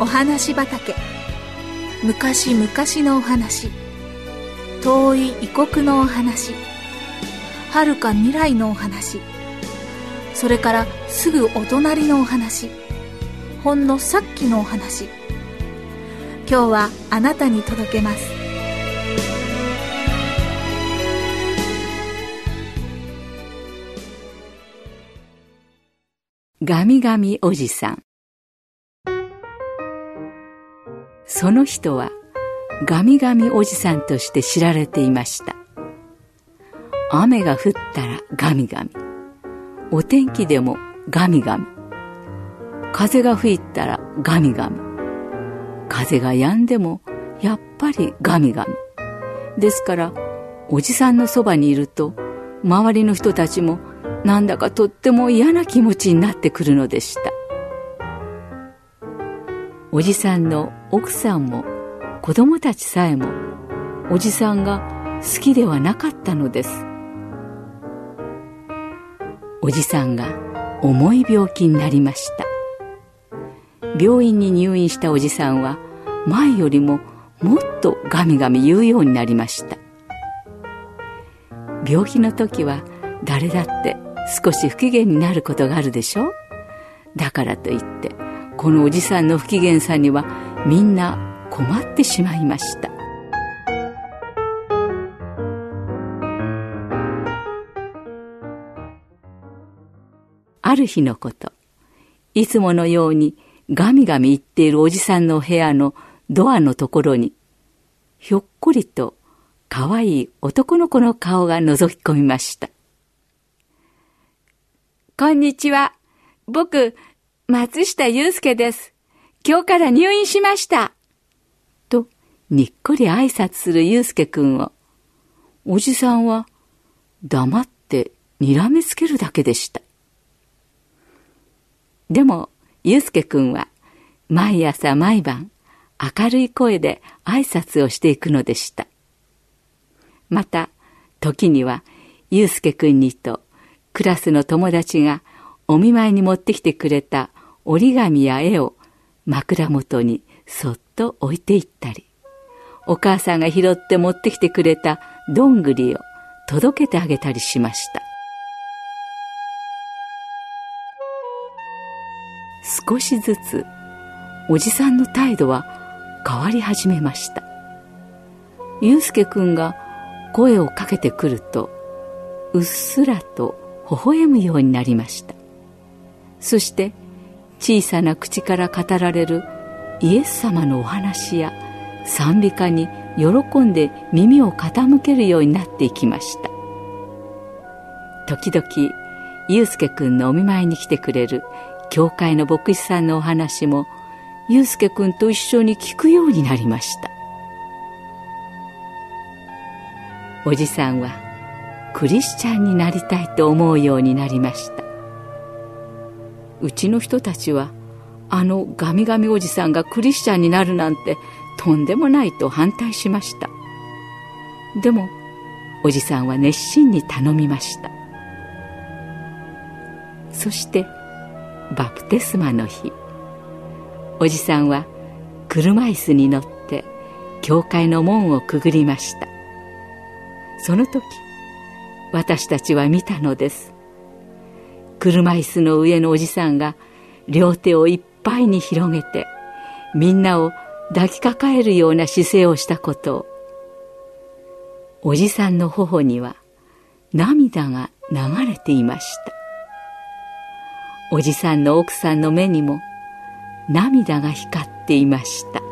お話畑。昔々のお話。遠い異国のお話。遥か未来のお話。それからすぐお隣のお話。ほんのさっきのお話。今日はあなたに届けます。ガミガミおじさん。その人はガミガミおじさんとして知られていました。雨が降ったらガミガミお天気でもガミガミ風が吹いたらガミガミ風が止んでもやっぱりガミガミですからおじさんのそばにいると周りの人たちもなんだかとっても嫌な気持ちになってくるのでした。おじさんの奥さんも子供たちさえもおじさんが好きではなかったのです。おじさんが重い病気になりました。病院に入院したおじさんは前よりももっとガミガミ言うようになりました。病気の時は誰だって少し不機嫌になることがあるでしょ？だからといってこのおじさんの不機嫌さにはみんな困ってしまいましたある日のこといつものようにガミガミ言っているおじさんの部屋のドアのところにひょっこりと可愛い男の子の顔が覗き込みましたこんにちは。僕、松下祐介です。今日から入院しました。と、にっこり挨拶する祐介くんを、おじさんは黙って睨めつけるだけでした。でも、祐介くんは毎朝毎晩明るい声で挨拶をしていくのでした。また、時には祐介くんにとクラスの友達がお見舞いに持ってきてくれた折り紙や絵を枕元にそっと置いていったり、お母さんが拾って持ってきてくれたどんぐりを届けてあげたりしました。少しずつおじさんの態度は変わり始めました。ゆうすけくんが声をかけてくるとうっすらと微笑むようになりましたそして小さな口から語られるイエス様のお話や賛美歌に喜んで耳を傾けるようになっていきました。時々祐介くんのお見舞いに来てくれる教会の牧師さんのお話も祐介くんと一緒に聞くようになりました。おじさんはクリスチャンになりたいと思うようになりました。うちの人たちはあのガミガミおじさんがクリスチャンになるなんてとんでもないと反対しました。でもおじさんは熱心に頼みました。そしてバプテスマの日。おじさんは車椅子に乗って教会の門をくぐりました。その時私たちは見たのです。車椅子の上のおじさんが両手をいっぱいに広げてみんなを抱きかかえるような姿勢をしたことをおじさんの頬には涙が流れていました。おじさんの奥さんの目にも涙が光っていました。